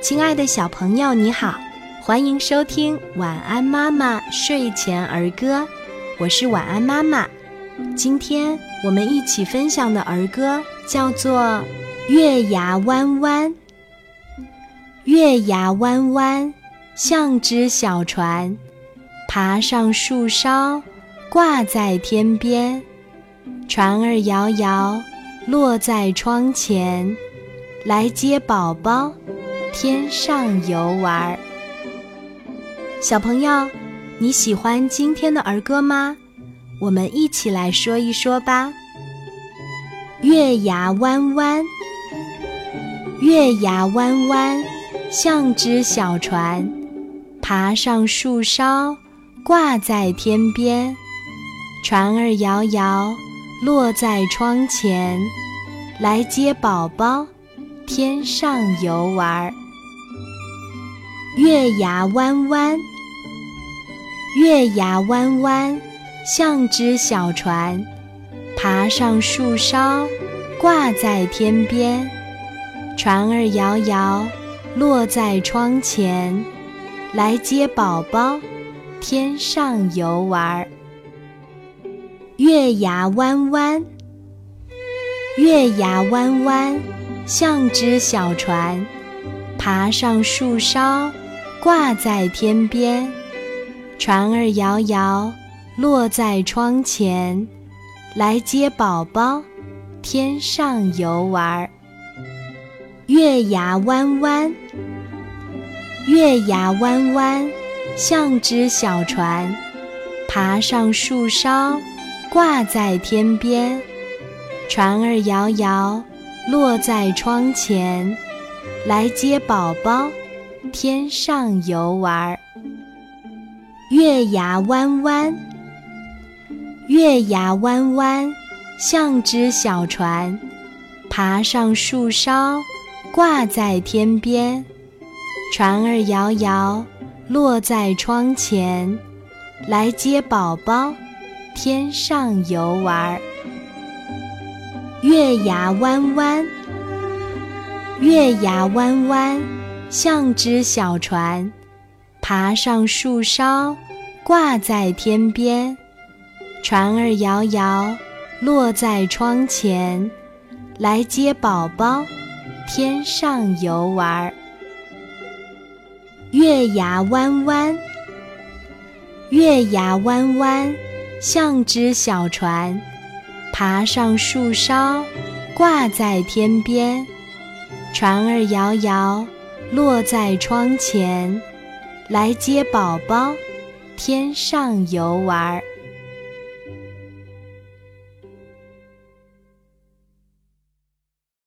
亲爱的小朋友，你好，欢迎收听《晚安妈妈睡前儿歌》，我是晚安妈妈。今天我们一起分享的儿歌叫做《月牙弯弯》。月牙弯弯，像只小船，爬上树梢，挂在天边。船儿摇摇，落在窗前，来接宝宝，天上游玩。小朋友，你喜欢今天的儿歌吗？我们一起来说一说吧。月牙弯弯，月牙弯弯。像只小船，爬上树梢，挂在天边。船儿摇摇，落在窗前，来接宝宝，天上游玩。月牙弯弯，月牙弯弯，像只小船，爬上树梢，挂在天边。船儿摇摇。落在窗前，来接宝宝，天上游玩。月牙弯弯，月牙弯弯，像只小船，爬上树梢，挂在天边。船儿摇摇，落在窗前，来接宝宝，天上游玩。月牙弯弯，月牙弯弯，像只小船，爬上树梢，挂在天边。船儿摇摇，落在窗前，来接宝宝，天上游玩。月牙弯弯，月牙弯弯，像只小船，爬上树梢。挂在天边，船儿摇摇，落在窗前，来接宝宝，天上游玩。月牙弯弯，月牙弯弯，像只小船，爬上树梢，挂在天边。船儿摇摇，落在窗前，来接宝宝。天上游玩，月牙弯弯，月牙弯弯，像只小船，爬上树梢，挂在天边。船儿摇摇，落在窗前，来接宝宝，天上游玩。